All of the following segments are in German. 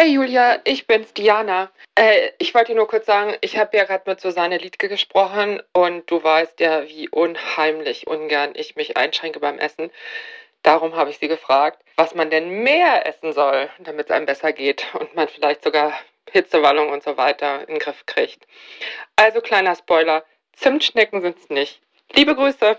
Hey Julia, ich bin's, Diana. Äh, ich wollte nur kurz sagen, ich habe ja gerade mit Susanne Liedke gesprochen und du weißt ja, wie unheimlich ungern ich mich einschränke beim Essen. Darum habe ich sie gefragt, was man denn mehr essen soll, damit es einem besser geht und man vielleicht sogar Hitzewallung und so weiter in den Griff kriegt. Also kleiner Spoiler, Zimtschnecken sind's nicht. Liebe Grüße.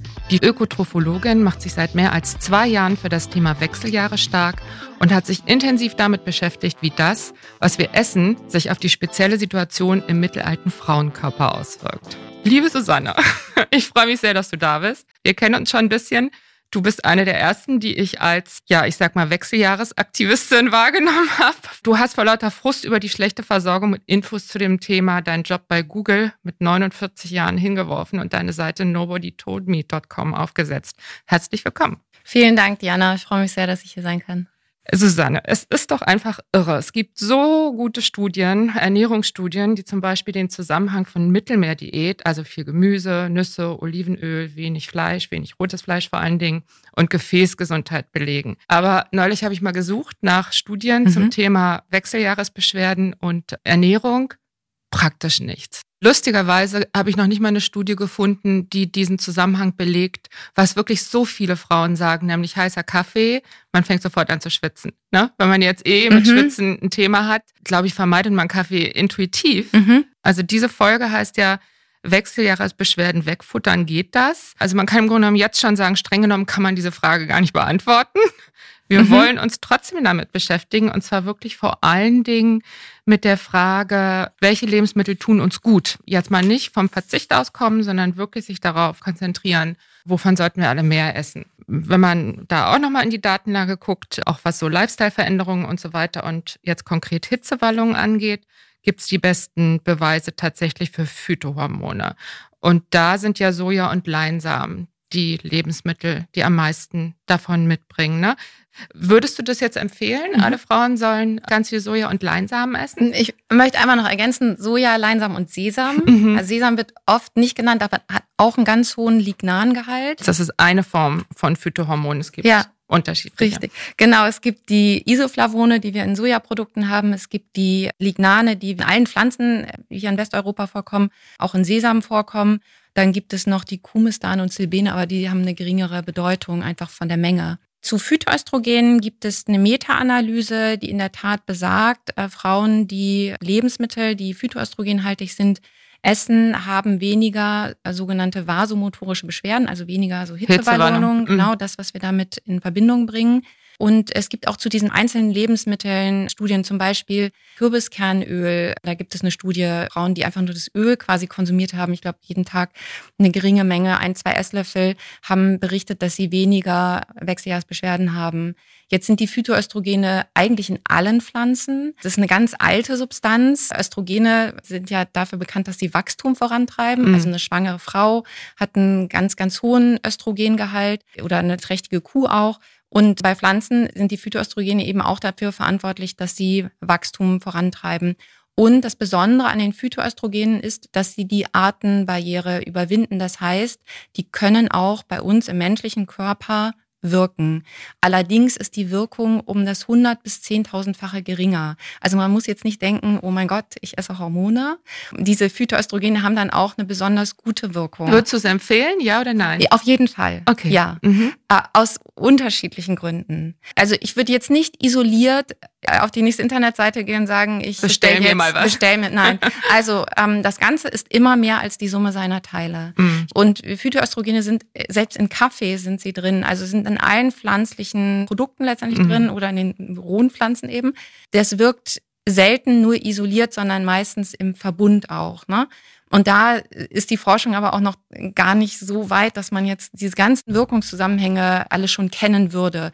Die Ökotrophologin macht sich seit mehr als zwei Jahren für das Thema Wechseljahre stark und hat sich intensiv damit beschäftigt, wie das, was wir essen, sich auf die spezielle Situation im mittelalten Frauenkörper auswirkt. Liebe Susanne, ich freue mich sehr, dass du da bist. Wir kennen uns schon ein bisschen. Du bist eine der ersten, die ich als, ja, ich sag mal, Wechseljahresaktivistin wahrgenommen habe. Du hast vor lauter Frust über die schlechte Versorgung mit Infos zu dem Thema deinen Job bei Google mit 49 Jahren hingeworfen und deine Seite nobodytoldme.com aufgesetzt. Herzlich willkommen. Vielen Dank, Diana. Ich freue mich sehr, dass ich hier sein kann. Susanne, es ist doch einfach irre. Es gibt so gute Studien, Ernährungsstudien, die zum Beispiel den Zusammenhang von Mittelmeerdiät, also viel Gemüse, Nüsse, Olivenöl, wenig Fleisch, wenig rotes Fleisch vor allen Dingen und Gefäßgesundheit belegen. Aber neulich habe ich mal gesucht nach Studien mhm. zum Thema Wechseljahresbeschwerden und Ernährung. Praktisch nichts. Lustigerweise habe ich noch nicht mal eine Studie gefunden, die diesen Zusammenhang belegt, was wirklich so viele Frauen sagen, nämlich heißer Kaffee, man fängt sofort an zu schwitzen. Ne? Wenn man jetzt eh mit mhm. Schwitzen ein Thema hat, glaube ich, vermeidet man Kaffee intuitiv. Mhm. Also diese Folge heißt ja, Wechseljahresbeschwerden wegfuttern, geht das? Also man kann im Grunde genommen jetzt schon sagen, streng genommen kann man diese Frage gar nicht beantworten. Wir mhm. wollen uns trotzdem damit beschäftigen und zwar wirklich vor allen Dingen mit der Frage, welche Lebensmittel tun uns gut. Jetzt mal nicht vom Verzicht auskommen, sondern wirklich sich darauf konzentrieren, wovon sollten wir alle mehr essen. Wenn man da auch nochmal in die Datenlage guckt, auch was so Lifestyle-Veränderungen und so weiter und jetzt konkret Hitzewallungen angeht, gibt es die besten Beweise tatsächlich für Phytohormone. Und da sind ja Soja und Leinsamen die Lebensmittel, die am meisten davon mitbringen. Ne? Würdest du das jetzt empfehlen? Mhm. Alle Frauen sollen ganz viel Soja und Leinsamen essen? Ich möchte einmal noch ergänzen, Soja, Leinsamen und Sesam. Mhm. Also Sesam wird oft nicht genannt, aber hat auch einen ganz hohen Lignangehalt. Das ist eine Form von Phytohormonen. Es gibt ja. Unterschiedliche. Richtig. Genau, es gibt die Isoflavone, die wir in Sojaprodukten haben. Es gibt die Lignane, die in allen Pflanzen, die hier in Westeuropa vorkommen, auch in Sesam vorkommen. Dann gibt es noch die Kumistan und Silbene, aber die haben eine geringere Bedeutung einfach von der Menge. Zu Phytoöstrogenen gibt es eine Meta-Analyse, die in der Tat besagt, äh, Frauen, die Lebensmittel, die phytoöstrogenhaltig sind, essen, haben weniger äh, sogenannte vasomotorische Beschwerden, also weniger so Hitzewallungen, genau das, was wir damit in Verbindung bringen. Und es gibt auch zu diesen einzelnen Lebensmitteln Studien, zum Beispiel Kürbiskernöl. Da gibt es eine Studie, Frauen, die einfach nur das Öl quasi konsumiert haben, ich glaube jeden Tag eine geringe Menge, ein, zwei Esslöffel, haben berichtet, dass sie weniger Wechseljahrsbeschwerden haben. Jetzt sind die Phytoöstrogene eigentlich in allen Pflanzen. Das ist eine ganz alte Substanz. Östrogene sind ja dafür bekannt, dass sie Wachstum vorantreiben. Mhm. Also eine schwangere Frau hat einen ganz, ganz hohen Östrogengehalt oder eine trächtige Kuh auch. Und bei Pflanzen sind die Phytoöstrogene eben auch dafür verantwortlich, dass sie Wachstum vorantreiben. Und das Besondere an den Phytoöstrogenen ist, dass sie die Artenbarriere überwinden. Das heißt, die können auch bei uns im menschlichen Körper wirken. Allerdings ist die Wirkung um das 100 bis 10.000-fache geringer. Also man muss jetzt nicht denken, oh mein Gott, ich esse Hormone. Diese Phytoöstrogene haben dann auch eine besonders gute Wirkung. Würdest du es empfehlen, ja oder nein? Auf jeden Fall. Okay. Ja. Mhm. Äh, aus unterschiedlichen Gründen. Also ich würde jetzt nicht isoliert auf die nächste Internetseite gehen und sagen, ich bestell, bestell mir mal was. Bestell mir, nein. Also ähm, das Ganze ist immer mehr als die Summe seiner Teile. Mhm. Und Phytoöstrogene sind selbst in Kaffee sind sie drin, also sind in allen pflanzlichen Produkten letztendlich mhm. drin oder in den rohen Pflanzen eben. Das wirkt selten nur isoliert, sondern meistens im Verbund auch. Ne? Und da ist die Forschung aber auch noch gar nicht so weit, dass man jetzt diese ganzen Wirkungszusammenhänge alle schon kennen würde.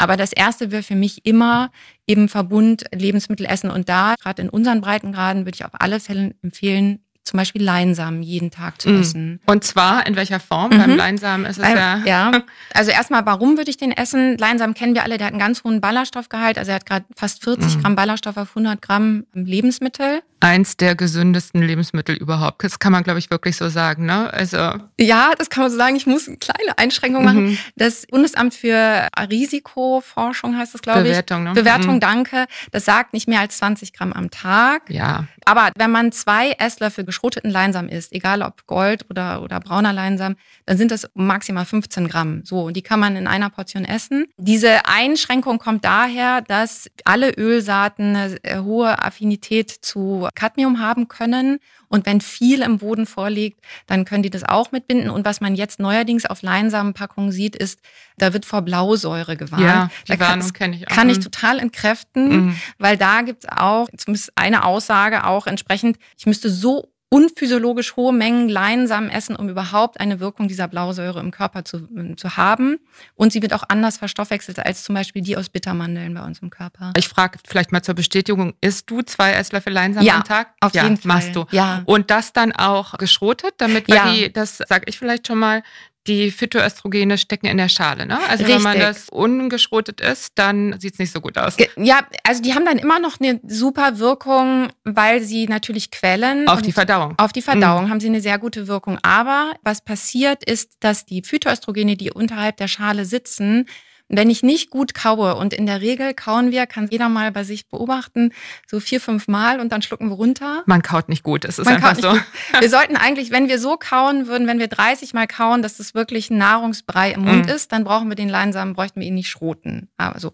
Aber das erste wäre für mich immer im Verbund Lebensmittel essen. Und da, gerade in unseren Breitengraden, würde ich auf alle Fälle empfehlen, zum Beispiel Leinsamen jeden Tag zu Mm. essen. Und zwar in welcher Form? Mhm. Beim Leinsamen ist es Ähm, ja. ja, also erstmal, warum würde ich den essen? Leinsamen kennen wir alle, der hat einen ganz hohen Ballaststoffgehalt. Also er hat gerade fast 40 Mhm. Gramm Ballaststoff auf 100 Gramm Lebensmittel. Eins der gesündesten Lebensmittel überhaupt. Das kann man, glaube ich, wirklich so sagen. Ne? Also Ja, das kann man so sagen. Ich muss eine kleine Einschränkung machen. mhm. Das Bundesamt für Risikoforschung heißt das, glaube ich. Bewertung. Ne? Bewertung, Mhm. danke. Das sagt nicht mehr als 20 Gramm am Tag. Ja, Aber wenn man zwei Esslöffel geschroteten Leinsamen isst, egal ob Gold oder, oder brauner Leinsamen, dann sind das maximal 15 Gramm. So, und die kann man in einer Portion essen. Diese Einschränkung kommt daher, dass alle Ölsaaten eine äh, hohe Affinität zu Cadmium haben können. Und wenn viel im Boden vorliegt, dann können die das auch mitbinden. Und was man jetzt neuerdings auf Leinsamenpackungen sieht, ist, da wird vor Blausäure gewarnt. ja da die kann, Warnung kenne ich auch. kann ich Mhm. total entkräften Mhm. weil da gibt's auch, zumindest eine Aussage auch entsprechend, ich müsste so unphysiologisch hohe Mengen Leinsamen essen, um überhaupt eine Wirkung dieser Blausäure im Körper zu, zu haben. Und sie wird auch anders verstoffwechselt als zum Beispiel die aus Bittermandeln bei uns im Körper. Ich frage vielleicht mal zur Bestätigung, isst du zwei Esslöffel Leinsamen Ja, am Tag? Auf ja, jeden Fall. machst du. Ja. Und das dann auch geschrotet, damit weil Ja. die, das sage ich vielleicht schon mal, die Phytoöstrogene stecken in der Schale. Ne? Also wenn man Richtig. das ungeschrotet isst, dann sieht es nicht so gut aus. Ja, also die haben dann immer noch eine super Wirkung, weil sie natürlich quellen. Auf die Verdauung. Auf die Verdauung haben sie eine sehr gute Wirkung. Aber was passiert ist, dass die Phytoöstrogene, die unterhalb der Schale sitzen, wenn ich nicht gut kaue, und in der Regel kauen wir, kann jeder mal bei sich beobachten, so vier, fünf Mal und dann schlucken wir runter. Man kaut nicht gut, es ist Man einfach so. Wir sollten eigentlich, wenn wir so kauen würden, wenn wir 30 Mal kauen, dass das wirklich ein Nahrungsbrei im Mund Mhm. ist, dann brauchen wir den Leinsamen, bräuchten wir ihn nicht schroten. Aber so.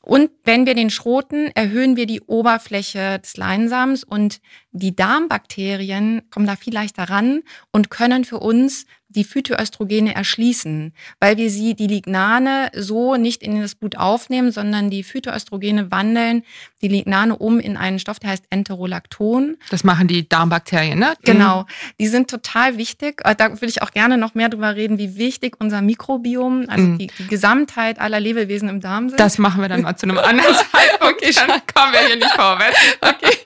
Und wenn wir den schroten, erhöhen wir die Oberfläche des Leinsamens und die Darmbakterien kommen da viel leichter ran und können für uns die Phytoöstrogene erschließen, weil wir sie, die Lignane, so nicht in das Blut aufnehmen, sondern die Phytoöstrogene wandeln die Lignane um in einen Stoff, der heißt Enterolacton. Das machen die Darmbakterien, ne? Genau, die sind total wichtig. Äh, Da will ich auch gerne noch mehr drüber reden, wie wichtig unser Mikrobiom, also Mhm. die, die Gesamtheit aller Lebewesen im Darm sind. Das machen wir dann mal zu einem anderen Zeitpunkt. Okay, dann kommen wir hier nicht vorwärts. okay.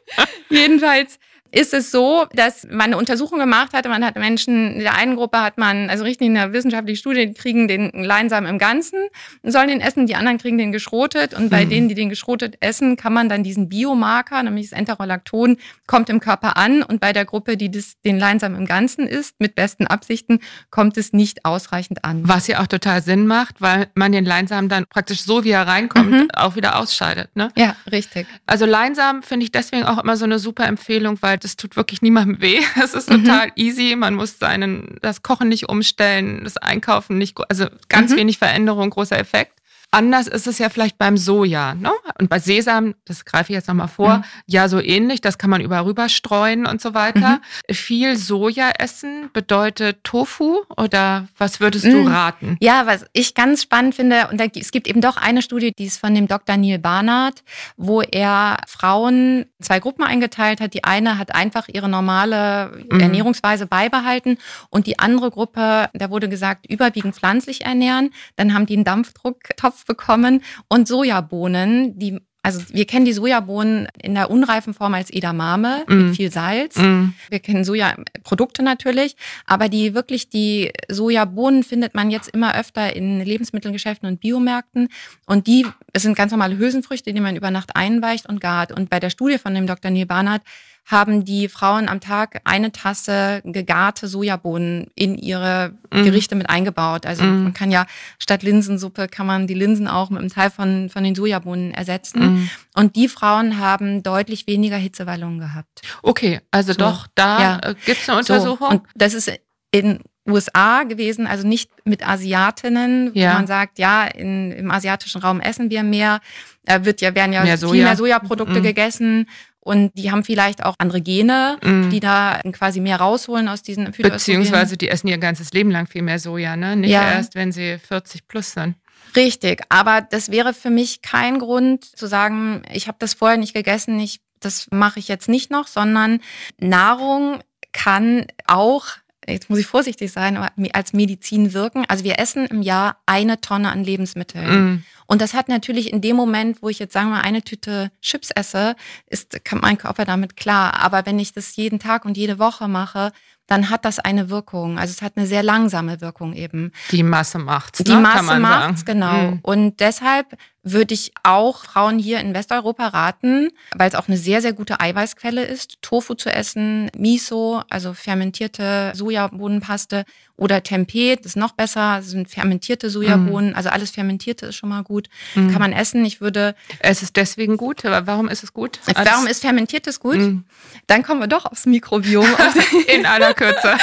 Jedenfalls ist es so, dass man eine Untersuchung gemacht hatte. Man hat Menschen, in der einen Gruppe hat man, also richtig in der wissenschaftlichen Studie, die kriegen den Leinsamen im Ganzen und sollen den essen, die anderen kriegen den geschrotet. Und bei Mhm. denen, die den geschrotet essen, kann man dann diesen Biomarker, nämlich das Enterolacton, kommt im Körper an. Und bei der Gruppe, die das, den Leinsamen im Ganzen isst, mit besten Absichten, kommt es nicht ausreichend an. Was ja auch total Sinn macht, weil man den Leinsamen dann praktisch so, wie er reinkommt, Mhm. auch wieder ausscheidet. Ne? Ja, richtig. Also Leinsamen finde ich deswegen auch immer so eine super Empfehlung, weil das tut wirklich niemandem weh. Es ist Mhm. total easy. Man muss seinen, das Kochen nicht umstellen, das Einkaufen nicht, also ganz Mhm. wenig Veränderung, großer Effekt. Anders ist es ja vielleicht beim Soja. Ne? Und bei Sesam, das greife ich jetzt nochmal vor, Mhm. ja so ähnlich, das kann man überall rüber streuen und so weiter. Viel Soja essen bedeutet Tofu oder was würdest du Mhm. raten? Ja, was ich ganz spannend finde, und da, es gibt eben doch eine Studie, die ist von dem Dr. Neil Barnard, wo er Frauen zwei Gruppen eingeteilt hat. Die eine hat einfach ihre normale Mhm. Ernährungsweise beibehalten und die andere Gruppe, da wurde gesagt, überwiegend pflanzlich ernähren. Dann haben die einen Dampfdrucktopf bekommen und Sojabohnen, die also wir kennen die Sojabohnen in der unreifen Form als Edamame Mhm. mit viel Salz. Mm. Wir kennen Sojaprodukte natürlich, aber die wirklich die Sojabohnen findet man jetzt immer öfter in Lebensmittelgeschäften und Biomärkten und die es sind ganz normale Hülsenfrüchte, die man über Nacht einweicht und gart. Und bei der Studie von dem Dr. Neil Barnard haben die Frauen am Tag eine Tasse gegarte Sojabohnen in ihre Mhm. Gerichte mit eingebaut. Also Mhm. man kann ja statt Linsensuppe kann man die Linsen auch mit einem Teil von, von den Sojabohnen ersetzen. Mm. Und die Frauen haben deutlich weniger Hitzewallungen gehabt. Okay, also So. doch, da Ja. äh, gibt's eine Untersuchung. So, und das ist in USA gewesen, also nicht mit Asiatinnen, Ja. wo man sagt, ja, in, im asiatischen Raum essen wir mehr, da wird ja, werden ja Mehr viel Soja. mehr Sojaprodukte Mhm. gegessen und die haben vielleicht auch andere Gene, Mm. die da quasi mehr rausholen aus diesen. Beziehungsweise die essen ihr ganzes Leben lang viel mehr Soja, ne? Nicht Ja. erst, wenn sie 40 plus sind. Richtig, aber das wäre für mich kein Grund zu sagen, ich habe das vorher nicht gegessen, ich, das mache ich jetzt nicht noch, sondern Nahrung kann auch, jetzt muss ich vorsichtig sein, aber als Medizin wirken. Also wir essen im Jahr eine Tonne an Lebensmitteln. Mm. Und das hat natürlich in dem Moment, wo ich jetzt sagen wir eine Tüte Chips esse, ist kommt mein Körper damit klar. Aber wenn ich das jeden Tag und jede Woche mache, dann hat das eine Wirkung. Also es hat eine sehr langsame Wirkung eben. Die Masse macht's. Die ne? Masse macht's, genau. Mhm. Und deshalb würde ich auch Frauen hier in Westeuropa raten, weil es auch eine sehr, sehr gute Eiweißquelle ist, Tofu zu essen, Miso, also fermentierte Sojabohnenpaste oder Tempeh, das ist noch besser, das sind fermentierte Sojabohnen, mm. also alles Fermentierte ist schon mal gut, mm. kann man essen. Ich würde... Es ist deswegen gut, warum ist es gut? Warum ist Fermentiertes gut? Mm. Dann kommen wir doch aufs Mikrobiom. in aller Kürze.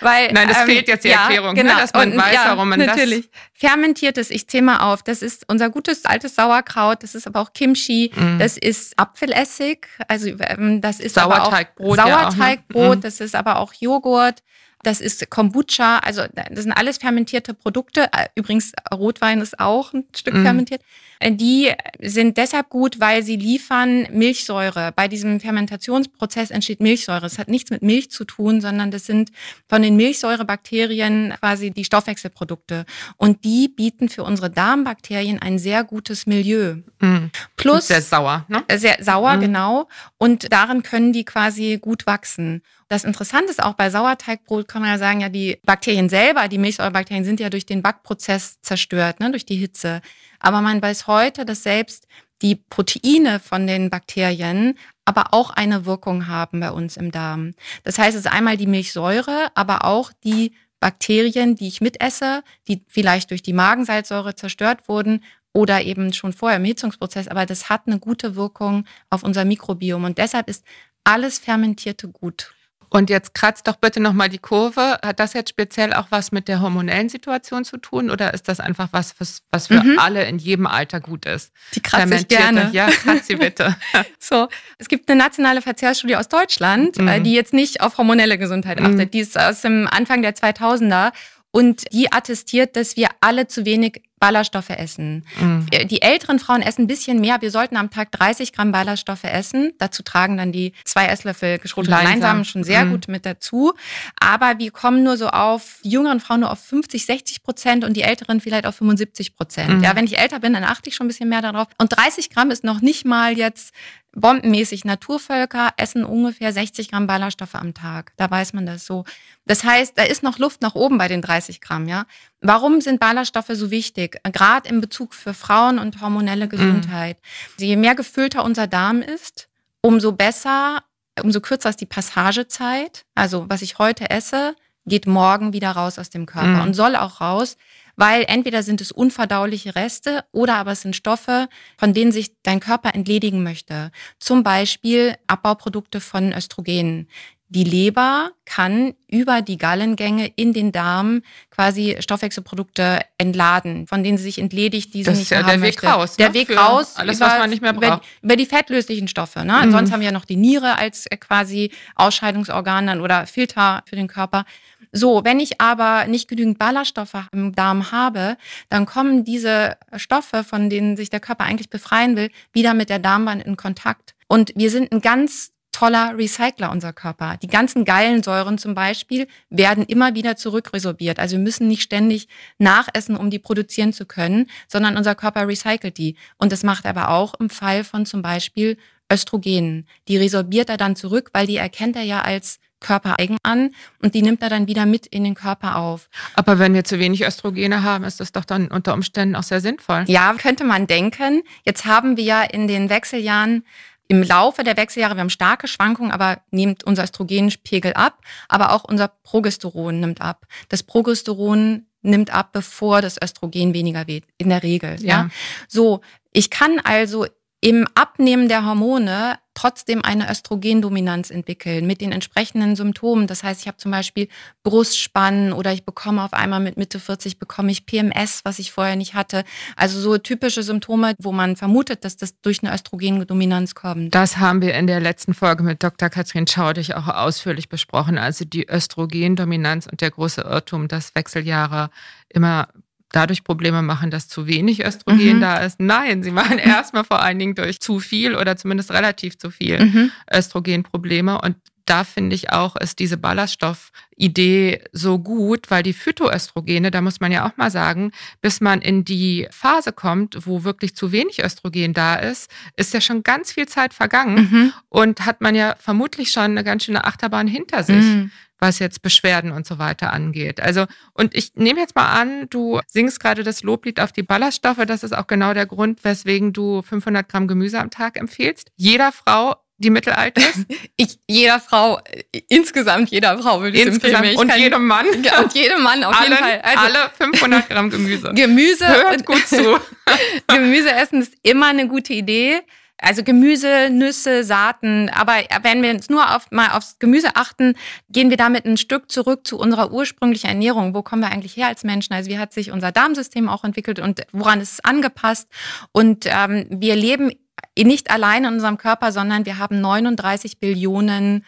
weil, Nein, das ähm, fehlt jetzt die ja, Erklärung, ne, genau. ne, dass man Und, weiß, ja, warum man natürlich. das... Fermentiertes, ich zähle mal auf, das ist unser gutes altes Sauerkraut, das ist aber auch Kimchi, mm. das ist Apfelessig, also ähm, das ist Sauerteigbrot, Sauerteigbrot, ja auch, ne? das ist aber auch Joghurt, das ist Kombucha, also das sind alles fermentierte Produkte. Äh, übrigens, Rotwein ist auch ein Stück mm. fermentiert. Äh, die sind deshalb gut, weil sie liefern Milchsäure. Bei diesem Fermentationsprozess entsteht Milchsäure. Es hat nichts mit Milch zu tun, sondern das sind von den Milchsäurebakterien quasi die Stoffwechselprodukte. Und die bieten für unsere Darmbakterien ein sehr gutes Milieu. Mm. Plus. Sehr sauer, ne? Sehr sauer, mm. genau. Und darin können die quasi gut wachsen. Das Interessante ist auch bei Sauerteigbrot kann man ja sagen, ja, die Bakterien selber, die Milchsäurebakterien sind ja durch den Backprozess zerstört, ne, durch die Hitze. Aber man weiß heute, dass selbst die Proteine von den Bakterien aber auch eine Wirkung haben bei uns im Darm. Das heißt, es ist einmal die Milchsäure, aber auch die Bakterien, die ich mitesse, die vielleicht durch die Magensalzsäure zerstört wurden oder eben schon vorher im Hitzungsprozess, aber das hat eine gute Wirkung auf unser Mikrobiom und deshalb ist alles Fermentierte gut. Und jetzt kratzt doch bitte nochmal die Kurve. Hat das jetzt speziell auch was mit der hormonellen Situation zu tun oder ist das einfach was, was, was für mhm. alle in jedem Alter gut ist? Die kratze ich gerne. Ja, kratz sie bitte. so, es gibt eine nationale Verzehrstudie aus Deutschland, äh, mhm. die jetzt nicht auf hormonelle Gesundheit achtet. Mhm. Die ist aus dem Anfang der 2000er und die attestiert, dass wir alle zu wenig Ballaststoffe essen. Mhm. Die älteren Frauen essen ein bisschen mehr. Wir sollten am Tag 30 Gramm Ballaststoffe essen. Dazu tragen dann die zwei Esslöffel geschrotete Leinsamen schon sehr mhm. gut mit dazu. Aber wir kommen nur so auf jüngeren Frauen nur auf 50, 60 Prozent und die älteren vielleicht auf 75 Prozent. Mhm. Ja, wenn ich älter bin, dann achte ich schon ein bisschen mehr darauf. Und 30 Gramm ist noch nicht mal jetzt bombenmäßig. Naturvölker essen ungefähr 60 Gramm Ballaststoffe am Tag. Da weiß man das so. Das heißt, da ist noch Luft nach oben bei den 30 Gramm, ja. Warum sind Ballaststoffe so wichtig? Gerade in Bezug für Frauen und hormonelle Gesundheit. Mhm. Je mehr gefüllter unser Darm ist, umso besser, umso kürzer ist die Passagezeit. Also, was ich heute esse, geht morgen wieder raus aus dem Körper mhm. und soll auch raus, weil entweder sind es unverdauliche Reste oder aber es sind Stoffe, von denen sich dein Körper entledigen möchte. Zum Beispiel Abbauprodukte von Östrogenen. Die Leber kann über die Gallengänge in den Darm quasi Stoffwechselprodukte entladen, von denen sie sich entledigt, die sie das nicht mehr haben der möchte. Weg raus. Der ne? Weg Für raus. Alles, über, was man nicht mehr braucht. Über, über die fettlöslichen Stoffe. Ne? Mhm. Ansonsten haben wir ja noch die Niere als quasi Ausscheidungsorgan dann oder Filter für den Körper. So, wenn ich aber nicht genügend Ballaststoffe im Darm habe, dann kommen diese Stoffe, von denen sich der Körper eigentlich befreien will, wieder mit der Darmwand in Kontakt. Und wir sind ein ganz toller Recycler, unser Körper. Die ganzen geilen Säuren zum Beispiel werden immer wieder zurückresorbiert. Also wir müssen nicht ständig nachessen, um die produzieren zu können, sondern unser Körper recycelt die. Und das macht er aber auch im Fall von zum Beispiel Östrogenen. Die resorbiert er dann zurück, weil die erkennt er ja als körpereigen an und die nimmt er dann wieder mit in den Körper auf. Aber wenn wir zu wenig Östrogene haben, ist das doch dann unter Umständen auch sehr sinnvoll. Ja, könnte man denken. Jetzt haben wir ja in den Wechseljahren im Laufe der Wechseljahre, wir haben starke Schwankungen, aber nimmt unser Östrogenpegel ab, aber auch unser Progesteron nimmt ab. Das Progesteron nimmt ab, bevor das Östrogen weniger wird, in der Regel. Ja. ja. So, ich kann also im Abnehmen der Hormone trotzdem eine Östrogendominanz entwickeln mit den entsprechenden Symptomen. Das heißt, ich habe zum Beispiel Brustspannen oder ich bekomme auf einmal mit Mitte 40 bekomme ich PMS, was ich vorher nicht hatte. Also so typische Symptome, wo man vermutet, dass das durch eine Östrogendominanz kommt. Das haben wir in der letzten Folge mit Dr. Katrin Schaudig auch ausführlich besprochen. Also die Östrogendominanz und der große Irrtum, dass Wechseljahre immer dadurch Probleme machen, dass zu wenig Östrogen mhm. da ist. Nein, sie machen erstmal vor allen Dingen durch zu viel oder zumindest relativ zu viel mhm. Östrogen Probleme. Und da finde ich auch, ist diese Ballaststoff-Idee so gut, weil die Phytoöstrogene, da muss man ja auch mal sagen, bis man in die Phase kommt, wo wirklich zu wenig Östrogen da ist, ist ja schon ganz viel Zeit vergangen mhm. und hat man ja vermutlich schon eine ganz schöne Achterbahn hinter sich. Mhm was jetzt Beschwerden und so weiter angeht. Also, und ich nehme jetzt mal an, du singst gerade das Loblied auf die Ballaststoffe. Das ist auch genau der Grund, weswegen du 500 Gramm Gemüse am Tag empfiehlst. Jeder Frau die mittelalt ist? Ich, jeder Frau, insgesamt jeder Frau würde ich insgesamt empfehlen. Und jedem Mann? Ja, und jedem Mann auf Allen, jeden Fall. Also, alle 500 Gramm Gemüse. Gemüse. Hört gut zu. Gemüse essen ist immer eine gute Idee. Also Gemüse, Nüsse, Saaten. Aber wenn wir uns nur auf, mal aufs Gemüse achten, gehen wir damit ein Stück zurück zu unserer ursprünglichen Ernährung. Wo kommen wir eigentlich her als Menschen? Also wie hat sich unser Darmsystem auch entwickelt und woran ist es angepasst? Und ähm, wir leben nicht allein in unserem Körper, sondern wir haben 39 Billionen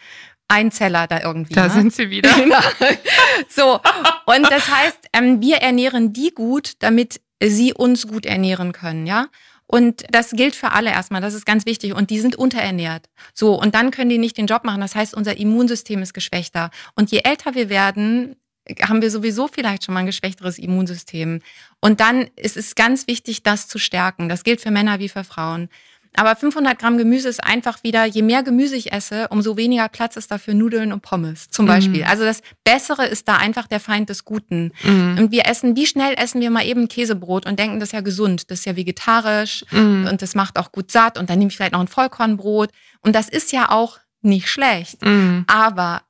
Einzeller da irgendwie. Da ne? sind sie wieder. Genau. so, und das heißt, ähm, wir ernähren die gut, damit sie uns gut ernähren können, ja. Und das gilt für alle erstmal, das ist ganz wichtig. Und die sind unterernährt. So, und dann können die nicht den Job machen. Das heißt, unser Immunsystem ist geschwächter. Und je älter wir werden, haben wir sowieso vielleicht schon mal ein geschwächteres Immunsystem. Und dann ist es ganz wichtig, das zu stärken. Das gilt für Männer wie für Frauen. Aber 500 Gramm Gemüse ist einfach wieder, je mehr Gemüse ich esse, umso weniger Platz ist da für Nudeln und Pommes zum mhm. Beispiel. Also das Bessere ist da einfach der Feind des Guten. Mhm. Und wir essen, wie schnell essen wir mal eben Käsebrot und denken, das ist ja gesund, das ist ja vegetarisch mhm. und das macht auch gut satt und dann nehme ich vielleicht noch ein Vollkornbrot. Und das ist ja auch nicht schlecht. Mhm. Aber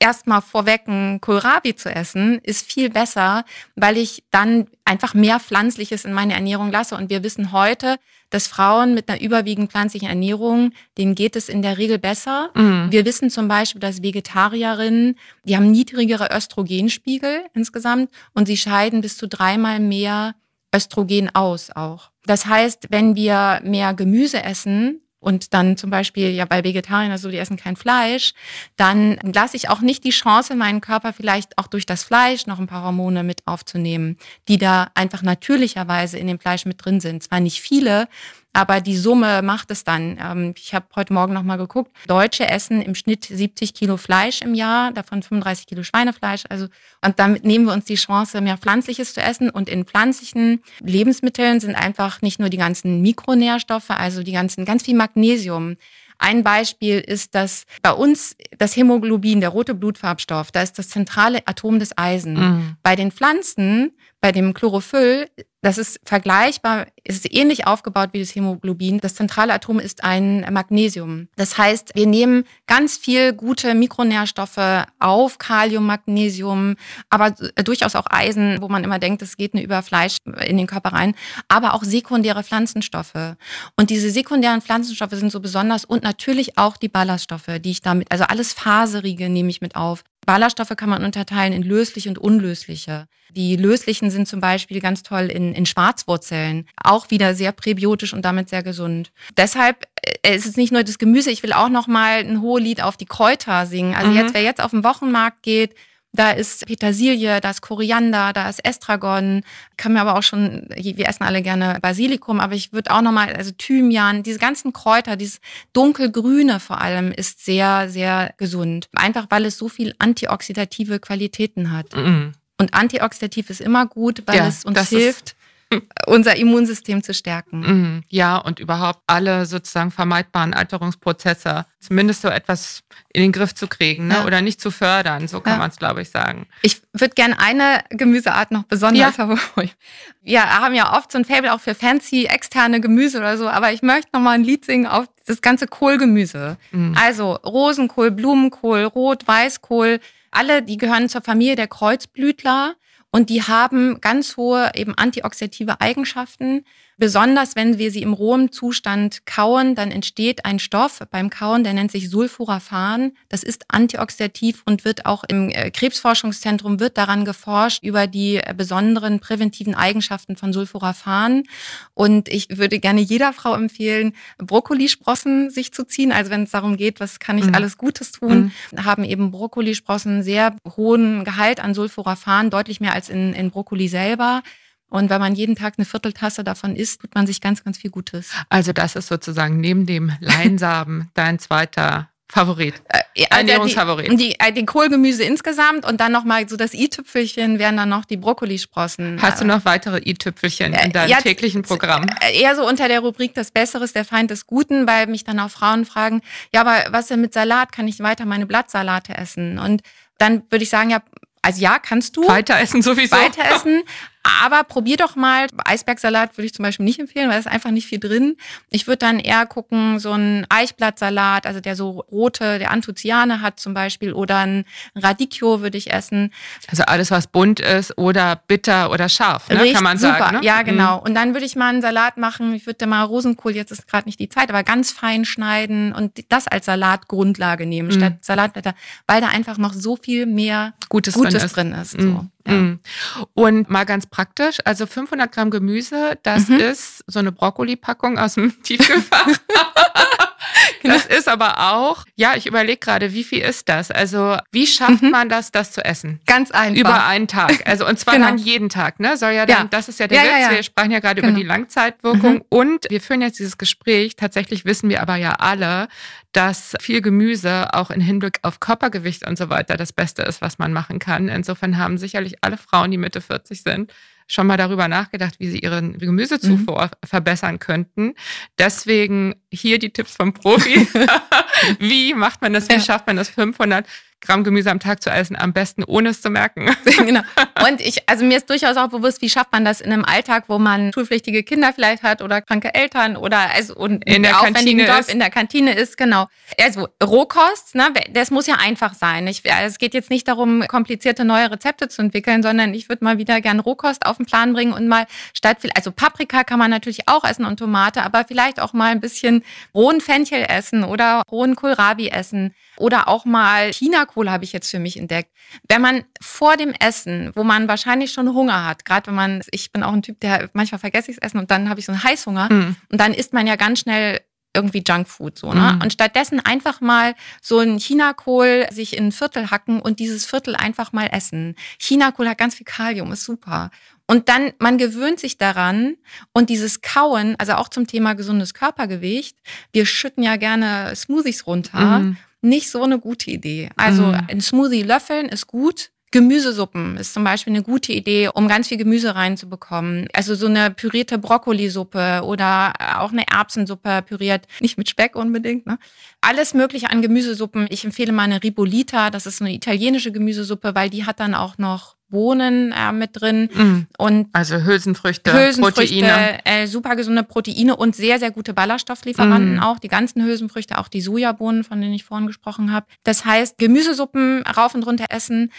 erstmal vorweg ein Kohlrabi zu essen, ist viel besser, weil ich dann einfach mehr Pflanzliches in meine Ernährung lasse. Und wir wissen heute, dass Frauen mit einer überwiegend pflanzlichen Ernährung, denen geht es in der Regel besser. Mhm. Wir wissen zum Beispiel, dass Vegetarierinnen, die haben niedrigere Östrogenspiegel insgesamt und sie scheiden bis zu dreimal mehr Östrogen aus auch. Das heißt, wenn wir mehr Gemüse essen, und dann zum Beispiel ja bei Vegetariern, also die essen kein Fleisch, dann lasse ich auch nicht die Chance, meinen Körper vielleicht auch durch das Fleisch noch ein paar Hormone mit aufzunehmen, die da einfach natürlicherweise in dem Fleisch mit drin sind. Zwar nicht viele, aber die Summe macht es dann. Ähm, ich habe heute Morgen nochmal geguckt. Deutsche essen im Schnitt 70 Kilo Fleisch im Jahr, davon 35 Kilo Schweinefleisch. Also, und damit nehmen wir uns die Chance, mehr Pflanzliches zu essen. Und in pflanzlichen Lebensmitteln sind einfach nicht nur die ganzen Mikronährstoffe, also die ganzen, ganz viel Magnesium. Ein Beispiel ist, dass bei uns das Hämoglobin, der rote Blutfarbstoff, da ist das zentrale Atom des Eisen. Mhm. Bei den Pflanzen, bei dem Chlorophyll, das ist vergleichbar, ist ähnlich aufgebaut wie das Hämoglobin. Das zentrale Atom ist ein Magnesium. Das heißt, wir nehmen ganz viel gute Mikronährstoffe auf, Kalium, Magnesium, aber durchaus auch Eisen, wo man immer denkt, es geht nur über Fleisch in den Körper rein, aber auch sekundäre Pflanzenstoffe. Und diese sekundären Pflanzenstoffe sind so besonders und natürlich auch die Ballaststoffe, die ich damit, also alles Faserige nehme ich mit auf. Ballaststoffe kann man unterteilen in lösliche und unlösliche. Die löslichen sind zum Beispiel ganz toll in, in Schwarzwurzeln, auch wieder sehr präbiotisch und damit sehr gesund. Deshalb äh, ist es nicht nur das Gemüse, ich will auch noch mal ein Hohelied auf die Kräuter singen. Also mhm. jetzt, wer jetzt auf den Wochenmarkt geht, da ist Petersilie, da ist Koriander, da ist Estragon. Kann mir aber auch schon, wir essen alle gerne Basilikum, aber ich würde auch nochmal, also Thymian, diese ganzen Kräuter, dieses dunkelgrüne vor allem ist sehr, sehr gesund. Einfach weil es so viel antioxidative Qualitäten hat. Mhm. Und antioxidativ ist immer gut, weil ja, es uns hilft, unser Immunsystem zu stärken. Mhm. Ja, und überhaupt alle sozusagen vermeidbaren Alterungsprozesse zumindest so etwas in den Griff zu kriegen ne? Ja. oder nicht zu fördern, so kann ja. man es, glaube ich, sagen. Ich würde gerne eine Gemüseart noch besonders ja. hervorheben. Wir haben ja oft so ein Fable auch für fancy externe Gemüse oder so, aber ich möchte noch mal ein Lied singen auf das ganze Kohlgemüse. Mhm. Also Rosenkohl, Blumenkohl, Rot, Weißkohl, alle, die gehören zur Familie der Kreuzblütler. Und die haben ganz hohe eben antioxidative Eigenschaften. Besonders wenn wir sie im rohen Zustand kauen, dann entsteht ein Stoff beim Kauen, der nennt sich Sulforaphan. Das ist antioxidativ und wird auch im äh, Krebsforschungszentrum wird daran geforscht über die äh, besonderen präventiven Eigenschaften von Sulforaphan. Und ich würde gerne jeder Frau empfehlen, Brokkolisprossen sich zu ziehen. Also wenn es darum geht, was kann ich mhm. alles Gutes tun, mhm. haben eben Brokkolisprossen sehr hohen Gehalt an Sulforaphan, deutlich mehr als in, in Brokkoli selber. Und wenn man jeden Tag eine Vierteltasse davon isst, tut man sich ganz, ganz viel Gutes. Also das ist sozusagen neben dem Leinsamen dein zweiter Favorit. Äh, Ernährungsfavorit. Die, die, äh, die Kohlgemüse insgesamt und dann nochmal so das i-Tüpfelchen wären dann noch die Brokkolisprossen. Hast du noch weitere i-Tüpfelchen in deinem ja, täglichen Programm? Eher so unter der Rubrik das Bessere ist der Feind des Guten, weil mich dann auch Frauen fragen, ja, aber was denn mit Salat? Kann ich weiter meine Blattsalate essen? Und dann würde ich sagen, ja, also ja, kannst du. Weiter essen sowieso. Weiter essen. Aber probier doch mal, Eisbergsalat würde ich zum Beispiel nicht empfehlen, weil es ist einfach nicht viel drin. Ich würde dann eher gucken, so ein Eichblattsalat, also der so rote, der Anthocyane hat zum Beispiel, oder ein Radicchio würde ich essen. Also alles, was bunt ist oder bitter oder scharf, ne? Kann man super. sagen. Ne? Ja, genau. Mhm. Und dann würde ich mal einen Salat machen. Ich würde mal Rosenkohl, jetzt ist gerade nicht die Zeit, aber ganz fein schneiden und das als Salatgrundlage nehmen, mhm. statt Salatblätter, weil da einfach noch so viel mehr Gutes, Gutes drin ist. Drin ist so. Mhm. Ja. Mhm. Und mal ganz praktisch, also 500 Gramm Gemüse, das mhm. ist so eine Brokkoli-Packung aus dem Tiefkühlfach. Das ist aber auch, ja, ich überlege gerade, wie viel ist das? Also, wie schafft mhm. man das, das zu essen? Ganz einfach. Über einen Tag. Also, und zwar genau. dann jeden Tag, ne? Soll ja dann, ja. das ist ja der ja, Witz. Ja, wir sprachen ja gerade genau. über die Langzeitwirkung. Mhm. Und wir führen jetzt dieses Gespräch. Tatsächlich wissen wir aber ja alle, dass viel Gemüse auch in Hinblick auf Körpergewicht und so weiter das Beste ist, was man machen kann. Insofern haben sicherlich alle Frauen, die Mitte 40 sind, schon mal darüber nachgedacht, wie sie ihren Gemüsezufuhr mhm. verbessern könnten. Deswegen hier die Tipps vom Profi. wie macht man das? Wie schafft man das 500 Gramm Gemüse am Tag zu essen, am besten ohne es zu merken. genau. Und ich, also mir ist durchaus auch bewusst, wie schafft man das in einem Alltag, wo man schulpflichtige Kinder vielleicht hat oder kranke Eltern oder also und in der Kantine Job ist. in der Kantine ist, genau. Also Rohkost, ne, das muss ja einfach sein. Ich, es geht jetzt nicht darum, komplizierte neue Rezepte zu entwickeln, sondern ich würde mal wieder gern Rohkost auf den Plan bringen und mal statt viel, also Paprika kann man natürlich auch essen und Tomate, aber vielleicht auch mal ein bisschen rohen Fenchel essen oder rohen Kohlrabi essen oder auch mal Chinakohl habe ich jetzt für mich entdeckt. Wenn man vor dem Essen, wo man wahrscheinlich schon Hunger hat, gerade wenn man, ich bin auch ein Typ, der manchmal vergesse ich es essen und dann habe ich so einen Heißhunger mhm. und dann isst man ja ganz schnell irgendwie Junkfood so, ne? Mhm. Und stattdessen einfach mal so ein Chinakohl sich in ein Viertel hacken und dieses Viertel einfach mal essen. Chinakohl hat ganz viel Kalium, ist super. Und dann, man gewöhnt sich daran und dieses Kauen, also auch zum Thema gesundes Körpergewicht, wir schütten ja gerne Smoothies runter. Mhm nicht so eine gute Idee. Also mhm. ein Smoothie löffeln ist gut. Gemüsesuppen ist zum Beispiel eine gute Idee, um ganz viel Gemüse reinzubekommen. Also so eine pürierte Brokkolisuppe oder auch eine Erbsensuppe püriert, nicht mit Speck unbedingt. Ne? Alles mögliche an Gemüsesuppen. Ich empfehle mal eine Ribolita, das ist eine italienische Gemüsesuppe, weil die hat dann auch noch Bohnen äh, mit drin mm. und also Hülsenfrüchte, Hülsenfrüchte Proteine. Äh, super gesunde Proteine und sehr sehr gute Ballaststofflieferanten mm. auch die ganzen Hülsenfrüchte, auch die Sojabohnen, von denen ich vorhin gesprochen habe. Das heißt Gemüsesuppen rauf und runter essen,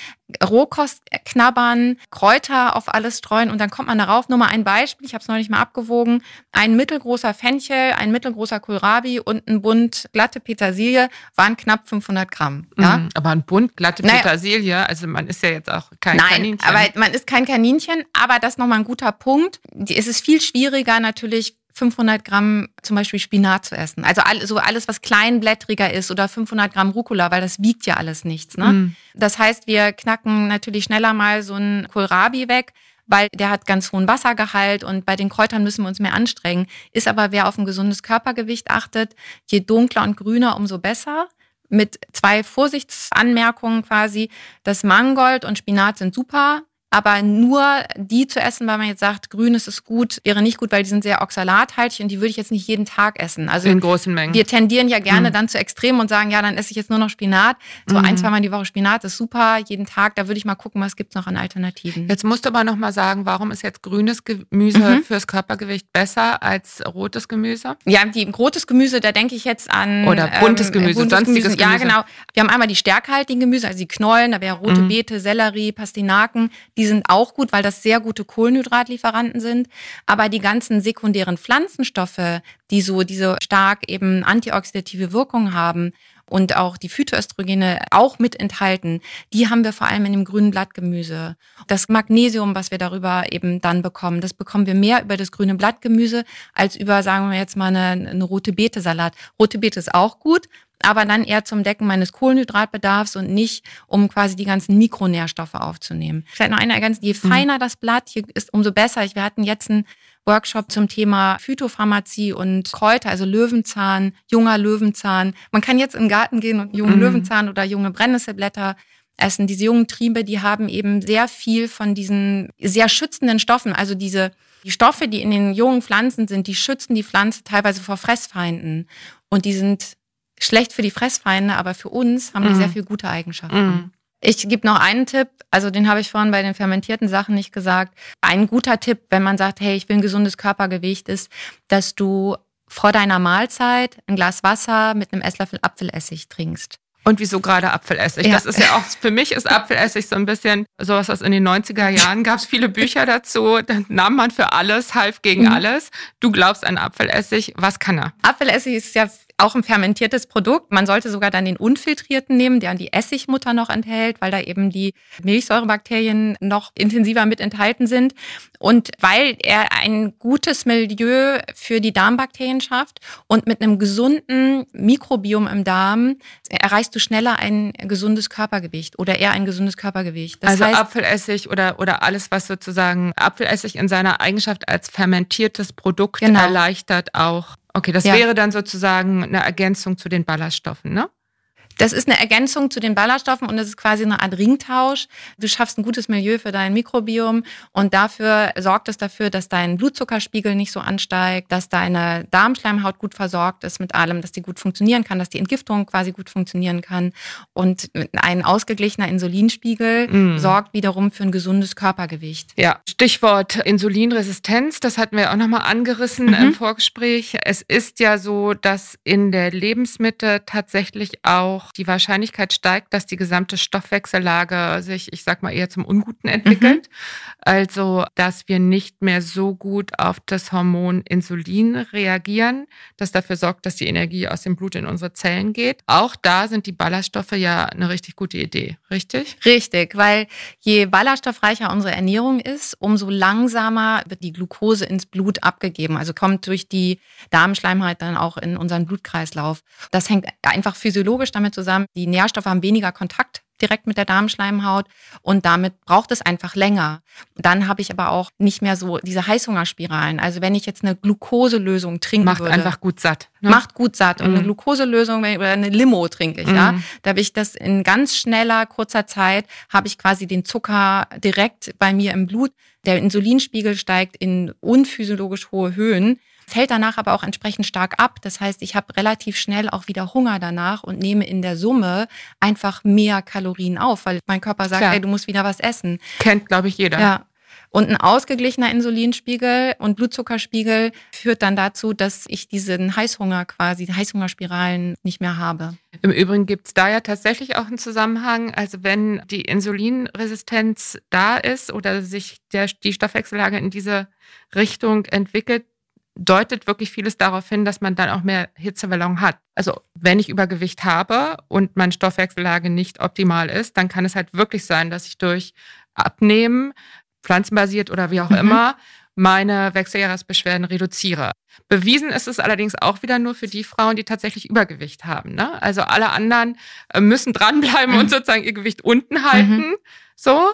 Rohkost knabbern, Kräuter auf alles streuen und dann kommt man darauf. Nur mal ein Beispiel, ich habe es neulich mal abgewogen: Ein mittelgroßer Fenchel, ein mittelgroßer Kohlrabi und ein Bund glatte Petersilie waren knapp 500 Gramm. Ja? Mm, aber ein Bund glatte Petersilie, naja. also man ist ja jetzt auch kein Nein, Kaninchen. aber man ist kein Kaninchen, aber das ist nochmal ein guter Punkt. Es ist viel schwieriger natürlich 500 Gramm zum Beispiel Spinat zu essen. Also all, so alles, was kleinblättriger ist oder 500 Gramm Rucola, weil das wiegt ja alles nichts. Ne? Mm. Das heißt, wir knacken natürlich schneller mal so einen Kohlrabi weg, weil der hat ganz hohen Wassergehalt und bei den Kräutern müssen wir uns mehr anstrengen. Ist aber, wer auf ein gesundes Körpergewicht achtet, je dunkler und grüner, umso besser mit zwei Vorsichtsanmerkungen quasi. Das Mangold und Spinat sind super, aber nur die zu essen, weil man jetzt sagt, grün ist es gut, wäre nicht gut, weil die sind sehr oxalathaltig und die würde ich jetzt nicht jeden Tag essen. Also in großen Mengen. Wir tendieren ja gerne mhm. dann zu Extremen und sagen, ja, dann esse ich jetzt nur noch Spinat. So mhm. ein, zwei Mal die Woche Spinat ist super, jeden Tag. Da würde ich mal gucken, was gibt's noch an Alternativen. Jetzt musst du aber noch mal sagen, warum ist jetzt grünes Gemüse mhm. fürs Körpergewicht besser als rotes Gemüse? Ja, die rotes Gemüse, da denke ich jetzt an oder buntes ähm, Gemüse, buntes sonstiges Gemüse. Ja, genau. Wir haben einmal die stärkehaltigen Gemüse, also die Knollen, da wäre rote mhm. Beete, Sellerie, Pastinaken. Die sind auch gut, weil das sehr gute Kohlenhydratlieferanten sind. Aber die ganzen sekundären Pflanzenstoffe, die so diese stark eben antioxidative Wirkung haben, und auch die Phytoöstrogene auch mit enthalten, die haben wir vor allem in dem grünen Blattgemüse. Das Magnesium, was wir darüber eben dann bekommen, das bekommen wir mehr über das grüne Blattgemüse als über, sagen wir jetzt mal, eine, eine rote Beete-Salat. Rote Beete ist auch gut, aber dann eher zum Decken meines Kohlenhydratbedarfs und nicht, um quasi die ganzen Mikronährstoffe aufzunehmen. Vielleicht noch eine Ergänzung, je mhm. feiner das Blatt, hier ist umso besser. Wir hatten jetzt einen Workshop zum Thema Phytopharmazie und Kräuter, also Löwenzahn, junger Löwenzahn. Man kann jetzt im Garten gehen und jungen mhm. Löwenzahn oder junge Brennnesselblätter essen. Diese jungen Triebe, die haben eben sehr viel von diesen sehr schützenden Stoffen, also diese die Stoffe, die in den jungen Pflanzen sind, die schützen die Pflanze teilweise vor Fressfeinden. Und die sind schlecht für die Fressfeinde, aber für uns haben die mhm. sehr viel gute Eigenschaften. Mhm. Ich gebe noch einen Tipp, also den habe ich vorhin bei den fermentierten Sachen nicht gesagt. Ein guter Tipp, wenn man sagt, hey, ich will ein gesundes Körpergewicht, ist, dass du vor deiner Mahlzeit ein Glas Wasser mit einem Esslöffel Apfelessig trinkst. Und wieso gerade Apfelessig? Ja. Das ist ja auch, für mich ist Apfelessig so ein bisschen sowas, was in den 90er Jahren gab es viele Bücher dazu. Dann nahm man für alles, half gegen mhm. alles. Du glaubst an Apfelessig. Was kann er? Apfelessig ist ja auch ein fermentiertes Produkt. Man sollte sogar dann den unfiltrierten nehmen, der die Essigmutter noch enthält, weil da eben die Milchsäurebakterien noch intensiver mit enthalten sind. Und weil er ein gutes Milieu für die Darmbakterien schafft und mit einem gesunden Mikrobiom im Darm erreichst du schneller ein gesundes Körpergewicht oder eher ein gesundes Körpergewicht. Das also heißt, Apfelessig oder, oder alles, was sozusagen Apfelessig in seiner Eigenschaft als fermentiertes Produkt genau. erleichtert auch Okay, das ja. wäre dann sozusagen eine Ergänzung zu den Ballaststoffen, ne? Das ist eine Ergänzung zu den Ballaststoffen und das ist quasi eine Art Ringtausch. Du schaffst ein gutes Milieu für dein Mikrobiom und dafür sorgt es dafür, dass dein Blutzuckerspiegel nicht so ansteigt, dass deine Darmschleimhaut gut versorgt ist mit allem, dass die gut funktionieren kann, dass die Entgiftung quasi gut funktionieren kann. Und ein ausgeglichener Insulinspiegel mm. sorgt wiederum für ein gesundes Körpergewicht. Ja, Stichwort Insulinresistenz, das hatten wir auch nochmal angerissen mhm. im Vorgespräch. Es ist ja so, dass in der Lebensmitte tatsächlich auch die Wahrscheinlichkeit steigt, dass die gesamte Stoffwechsellage sich, ich sag mal, eher zum Unguten entwickelt. Mhm. Also, dass wir nicht mehr so gut auf das Hormon Insulin reagieren, das dafür sorgt, dass die Energie aus dem Blut in unsere Zellen geht. Auch da sind die Ballaststoffe ja eine richtig gute Idee, richtig? Richtig, weil je ballaststoffreicher unsere Ernährung ist, umso langsamer wird die Glucose ins Blut abgegeben. Also kommt durch die Darmschleimhaut dann auch in unseren Blutkreislauf. Das hängt einfach physiologisch damit zusammen. Die Nährstoffe haben weniger Kontakt direkt mit der Darmschleimhaut und damit braucht es einfach länger. Dann habe ich aber auch nicht mehr so diese Heißhungerspiralen. Also wenn ich jetzt eine Glukoselösung trinken macht würde. Einfach gut satt. Ne? Macht gut satt. Mhm. Und eine mhm. Glukoselösung oder eine Limo trinke ich, mhm. ja. Da habe ich das in ganz schneller, kurzer Zeit, habe ich quasi den Zucker direkt bei mir im Blut. Der Insulinspiegel steigt in unphysiologisch hohe Höhen fällt danach aber auch entsprechend stark ab. Das heißt, ich habe relativ schnell auch wieder Hunger danach und nehme in der Summe einfach mehr Kalorien auf, weil mein Körper sagt, Klar. ey, du musst wieder was essen. Kennt, glaube ich, jeder. Ja. Und ein ausgeglichener Insulinspiegel und Blutzuckerspiegel führt dann dazu, dass ich diesen Heißhunger quasi, Heißhungerspiralen nicht mehr habe. Im Übrigen gibt es da ja tatsächlich auch einen Zusammenhang. Also wenn die Insulinresistenz da ist oder sich der, die Stoffwechsellage in diese Richtung entwickelt, deutet wirklich vieles darauf hin, dass man dann auch mehr Hitzewallung hat. Also wenn ich Übergewicht habe und meine Stoffwechsellage nicht optimal ist, dann kann es halt wirklich sein, dass ich durch Abnehmen, pflanzenbasiert oder wie auch mhm. immer, meine Wechseljahresbeschwerden reduziere. Bewiesen ist es allerdings auch wieder nur für die Frauen, die tatsächlich Übergewicht haben. Ne? Also alle anderen äh, müssen dranbleiben mhm. und sozusagen ihr Gewicht unten halten. Mhm. So,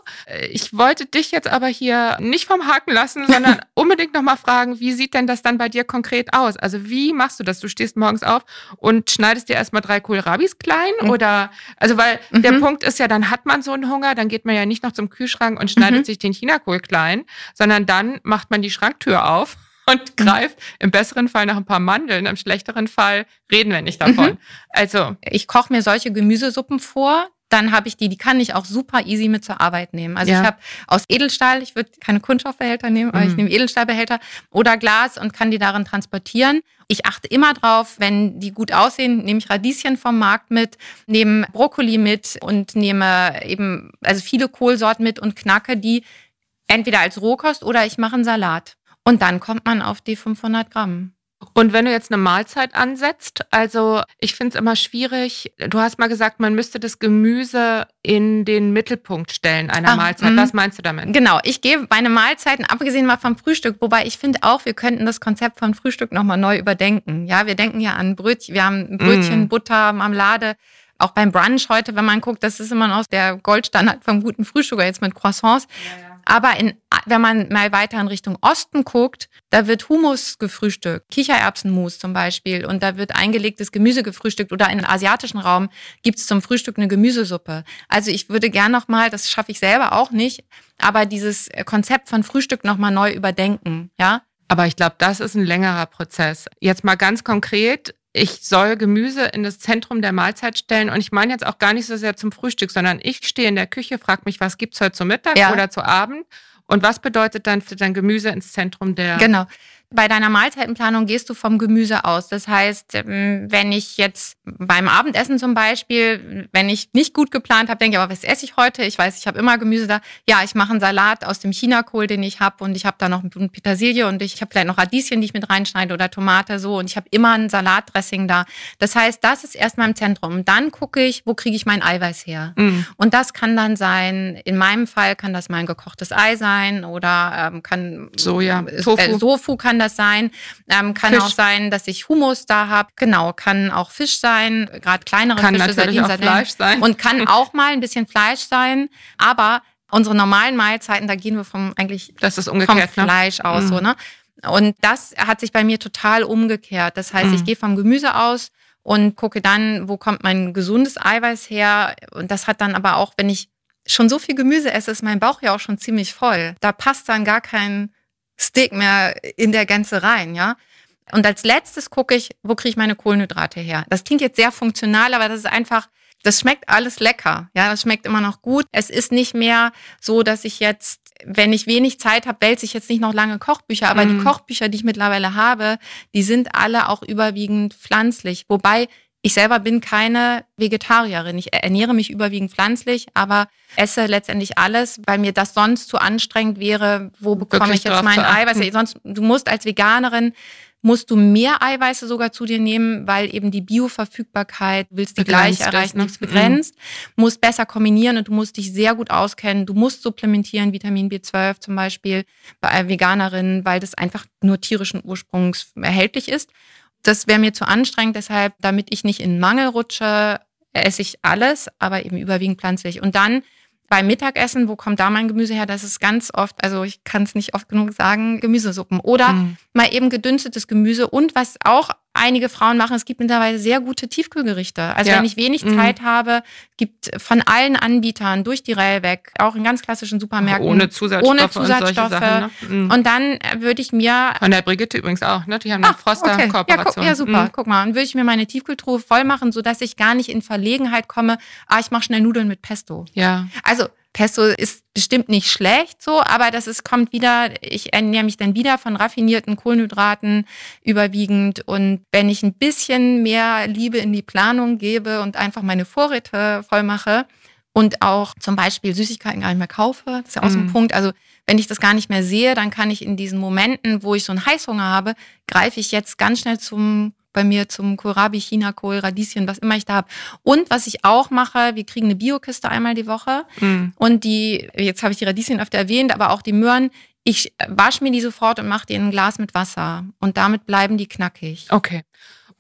ich wollte dich jetzt aber hier nicht vom Haken lassen, sondern unbedingt nochmal fragen, wie sieht denn das dann bei dir konkret aus? Also wie machst du das? Du stehst morgens auf und schneidest dir erstmal drei Kohlrabis klein mhm. oder, also weil mhm. der Punkt ist ja, dann hat man so einen Hunger, dann geht man ja nicht noch zum Kühlschrank und schneidet mhm. sich den Chinakohl klein, sondern dann macht man die Schranktür auf und mhm. greift im besseren Fall nach ein paar Mandeln, im schlechteren Fall reden wir nicht davon. Mhm. Also ich koche mir solche Gemüsesuppen vor, dann habe ich die, die kann ich auch super easy mit zur Arbeit nehmen. Also ja. ich habe aus Edelstahl, ich würde keine Kunststoffbehälter nehmen, aber mhm. ich nehme Edelstahlbehälter oder Glas und kann die darin transportieren. Ich achte immer drauf, wenn die gut aussehen, nehme ich Radieschen vom Markt mit, nehme Brokkoli mit und nehme eben, also viele Kohlsorten mit und knacke die entweder als Rohkost oder ich mache einen Salat. Und dann kommt man auf die 500 Gramm. Und wenn du jetzt eine Mahlzeit ansetzt, also ich finde es immer schwierig, du hast mal gesagt, man müsste das Gemüse in den Mittelpunkt stellen einer ah, Mahlzeit. Mhm. Was meinst du damit? Genau, ich gebe meine Mahlzeiten, abgesehen mal vom Frühstück, wobei ich finde auch, wir könnten das Konzept von Frühstück nochmal neu überdenken. Ja, wir denken ja an Brötchen, wir haben Brötchen, mm. Butter, Marmelade. Auch beim Brunch heute, wenn man guckt, das ist immer noch der Goldstandard vom guten Frühstück, jetzt mit Croissants. Ja, ja. Aber in, wenn man mal weiter in Richtung Osten guckt, da wird Humus gefrühstückt, Kichererbsenmus zum Beispiel, und da wird eingelegtes Gemüse gefrühstückt. Oder in asiatischen Raum gibt's zum Frühstück eine Gemüsesuppe. Also ich würde gern nochmal, das schaffe ich selber auch nicht, aber dieses Konzept von Frühstück nochmal neu überdenken, ja. Aber ich glaube, das ist ein längerer Prozess. Jetzt mal ganz konkret, ich soll Gemüse in das Zentrum der Mahlzeit stellen. Und ich meine jetzt auch gar nicht so sehr zum Frühstück, sondern ich stehe in der Küche, frage mich, was gibt's heute zum Mittag ja. oder zu Abend? Und was bedeutet dann für dein Gemüse ins Zentrum der genau. Bei deiner Mahlzeitenplanung gehst du vom Gemüse aus. Das heißt, ähm, wenn ich jetzt beim Abendessen zum Beispiel, wenn ich nicht gut geplant habe, denke ich, aber was esse ich heute? Ich weiß, ich habe immer Gemüse da. Ja, ich mache einen Salat aus dem Chinakohl, den ich habe und ich habe da noch Petersilie und ich habe vielleicht noch Radieschen, die ich mit reinschneide oder Tomate so und ich habe immer ein Salatdressing da. Das heißt, das ist erstmal im Zentrum. Dann gucke ich, wo kriege ich mein Eiweiß her? Mhm. Und das kann dann sein, in meinem Fall kann das mal ein gekochtes Ei sein oder ähm, kann Soja, Tofu. Äh, Tofu kann kann das sein. Ähm, kann Fisch. auch sein, dass ich Humus da habe. Genau, kann auch Fisch sein, gerade kleinere kann Fische. Natürlich auch Fleisch sein. Und kann auch mal ein bisschen Fleisch sein. Aber unsere normalen Mahlzeiten, da gehen wir vom eigentlich das ist umgekehrt, vom ne? Fleisch aus. Mhm. So, ne? Und das hat sich bei mir total umgekehrt. Das heißt, mhm. ich gehe vom Gemüse aus und gucke dann, wo kommt mein gesundes Eiweiß her. Und das hat dann aber auch, wenn ich schon so viel Gemüse esse, ist mein Bauch ja auch schon ziemlich voll. Da passt dann gar kein Steak mehr in der Gänze rein, ja. Und als letztes gucke ich, wo kriege ich meine Kohlenhydrate her? Das klingt jetzt sehr funktional, aber das ist einfach, das schmeckt alles lecker. Ja, das schmeckt immer noch gut. Es ist nicht mehr so, dass ich jetzt, wenn ich wenig Zeit habe, wälze ich jetzt nicht noch lange Kochbücher. Aber mm. die Kochbücher, die ich mittlerweile habe, die sind alle auch überwiegend pflanzlich. Wobei ich selber bin keine Vegetarierin. Ich ernähre mich überwiegend pflanzlich, aber esse letztendlich alles, weil mir das sonst zu anstrengend wäre. Wo bekomme Wirklich ich jetzt mein Eiweiß? Sonst, du musst als Veganerin musst du mehr Eiweiße sogar zu dir nehmen, weil eben die Bioverfügbarkeit, willst die gleich erreichen, ist ne? begrenzt, mhm. musst besser kombinieren und du musst dich sehr gut auskennen. Du musst supplementieren, Vitamin B12 zum Beispiel bei Veganerinnen, weil das einfach nur tierischen Ursprungs erhältlich ist. Das wäre mir zu anstrengend, deshalb, damit ich nicht in Mangel rutsche, esse ich alles, aber eben überwiegend pflanzlich. Und dann beim Mittagessen, wo kommt da mein Gemüse her? Das ist ganz oft, also ich kann es nicht oft genug sagen, Gemüsesuppen. Oder mhm. mal eben gedünstetes Gemüse. Und was auch einige Frauen machen, es gibt mittlerweile sehr gute Tiefkühlgerichte. Also ja. wenn ich wenig mhm. Zeit habe, gibt von allen Anbietern durch die Reihe weg, auch in ganz klassischen Supermärkten. Ohne Zusatzstoffe. Ohne Zusatzstoffe. Und, Sachen, ne? mhm. und dann äh, würde ich mir. Von der Brigitte übrigens auch, ne? Die haben eine Froster-Kooperation. Ja, ja, super. Mhm. Guck mal. Dann würde ich mir meine Tiefkühltruhe voll machen, sodass ich gar nicht in Verlegenheit komme, ah, ich mache schnell Nudeln mit Pesto. Ja. Also Pesto ist bestimmt nicht schlecht so, aber das ist, kommt wieder, ich ernähre mich dann wieder von raffinierten Kohlenhydraten überwiegend. Und wenn ich ein bisschen mehr Liebe in die Planung gebe und einfach meine Vorräte voll mache und auch zum Beispiel Süßigkeiten gar nicht mehr kaufe, das ist ja auch so ein mhm. Punkt. Also wenn ich das gar nicht mehr sehe, dann kann ich in diesen Momenten, wo ich so einen Heißhunger habe, greife ich jetzt ganz schnell zum bei mir zum Kohlrabi, Chinakohl, Radieschen, was immer ich da habe. Und was ich auch mache, wir kriegen eine Biokiste einmal die Woche. Mm. Und die, jetzt habe ich die Radieschen öfter erwähnt, aber auch die Möhren. Ich wasche mir die sofort und mache die in ein Glas mit Wasser. Und damit bleiben die knackig. Okay.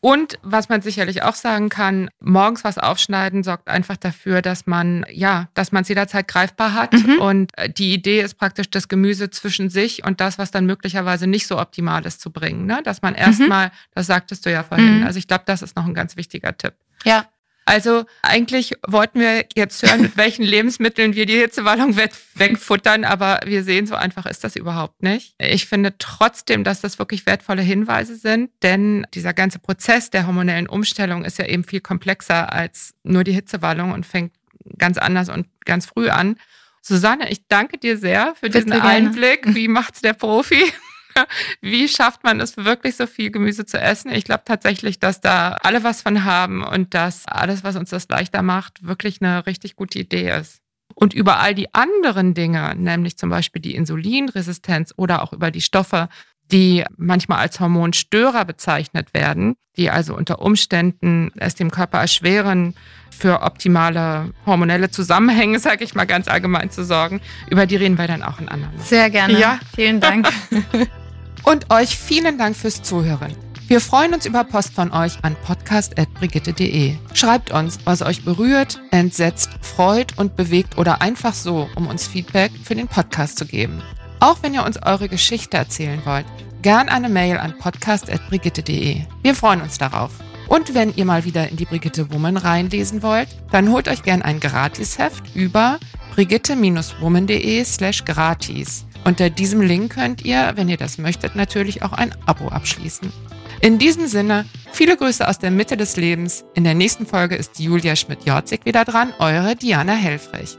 Und was man sicherlich auch sagen kann, morgens was aufschneiden sorgt einfach dafür, dass man, ja, dass man es jederzeit greifbar hat. Mhm. Und äh, die Idee ist praktisch, das Gemüse zwischen sich und das, was dann möglicherweise nicht so optimal ist, zu bringen. Ne? Dass man erstmal, mhm. das sagtest du ja vorhin. Mhm. Also ich glaube, das ist noch ein ganz wichtiger Tipp. Ja. Also eigentlich wollten wir jetzt hören, mit welchen Lebensmitteln wir die Hitzewallung wegfuttern, aber wir sehen, so einfach ist das überhaupt nicht. Ich finde trotzdem, dass das wirklich wertvolle Hinweise sind, denn dieser ganze Prozess der hormonellen Umstellung ist ja eben viel komplexer als nur die Hitzewallung und fängt ganz anders und ganz früh an. Susanne, ich danke dir sehr für Bitte diesen gerne. Einblick. Wie macht's der Profi? Wie schafft man es wirklich so viel Gemüse zu essen? Ich glaube tatsächlich, dass da alle was von haben und dass alles, was uns das leichter macht, wirklich eine richtig gute Idee ist. Und über all die anderen Dinge, nämlich zum Beispiel die Insulinresistenz oder auch über die Stoffe, die manchmal als Hormonstörer bezeichnet werden, die also unter Umständen es dem Körper erschweren, für optimale hormonelle Zusammenhänge, sage ich mal ganz allgemein zu sorgen. Über die reden wir dann auch in anderen. Sehr gerne. Ja. Vielen Dank. Und euch vielen Dank fürs Zuhören. Wir freuen uns über Post von euch an podcast.brigitte.de. Schreibt uns, was euch berührt, entsetzt, freut und bewegt oder einfach so, um uns Feedback für den Podcast zu geben. Auch wenn ihr uns eure Geschichte erzählen wollt, gern eine Mail an podcast.brigitte.de. Wir freuen uns darauf. Und wenn ihr mal wieder in die Brigitte Woman reinlesen wollt, dann holt euch gern ein Gratisheft über brigitte-woman.de slash gratis. Unter diesem Link könnt ihr, wenn ihr das möchtet, natürlich auch ein Abo abschließen. In diesem Sinne, viele Grüße aus der Mitte des Lebens. In der nächsten Folge ist Julia Schmidt-Jorzig wieder dran, eure Diana Helfrich.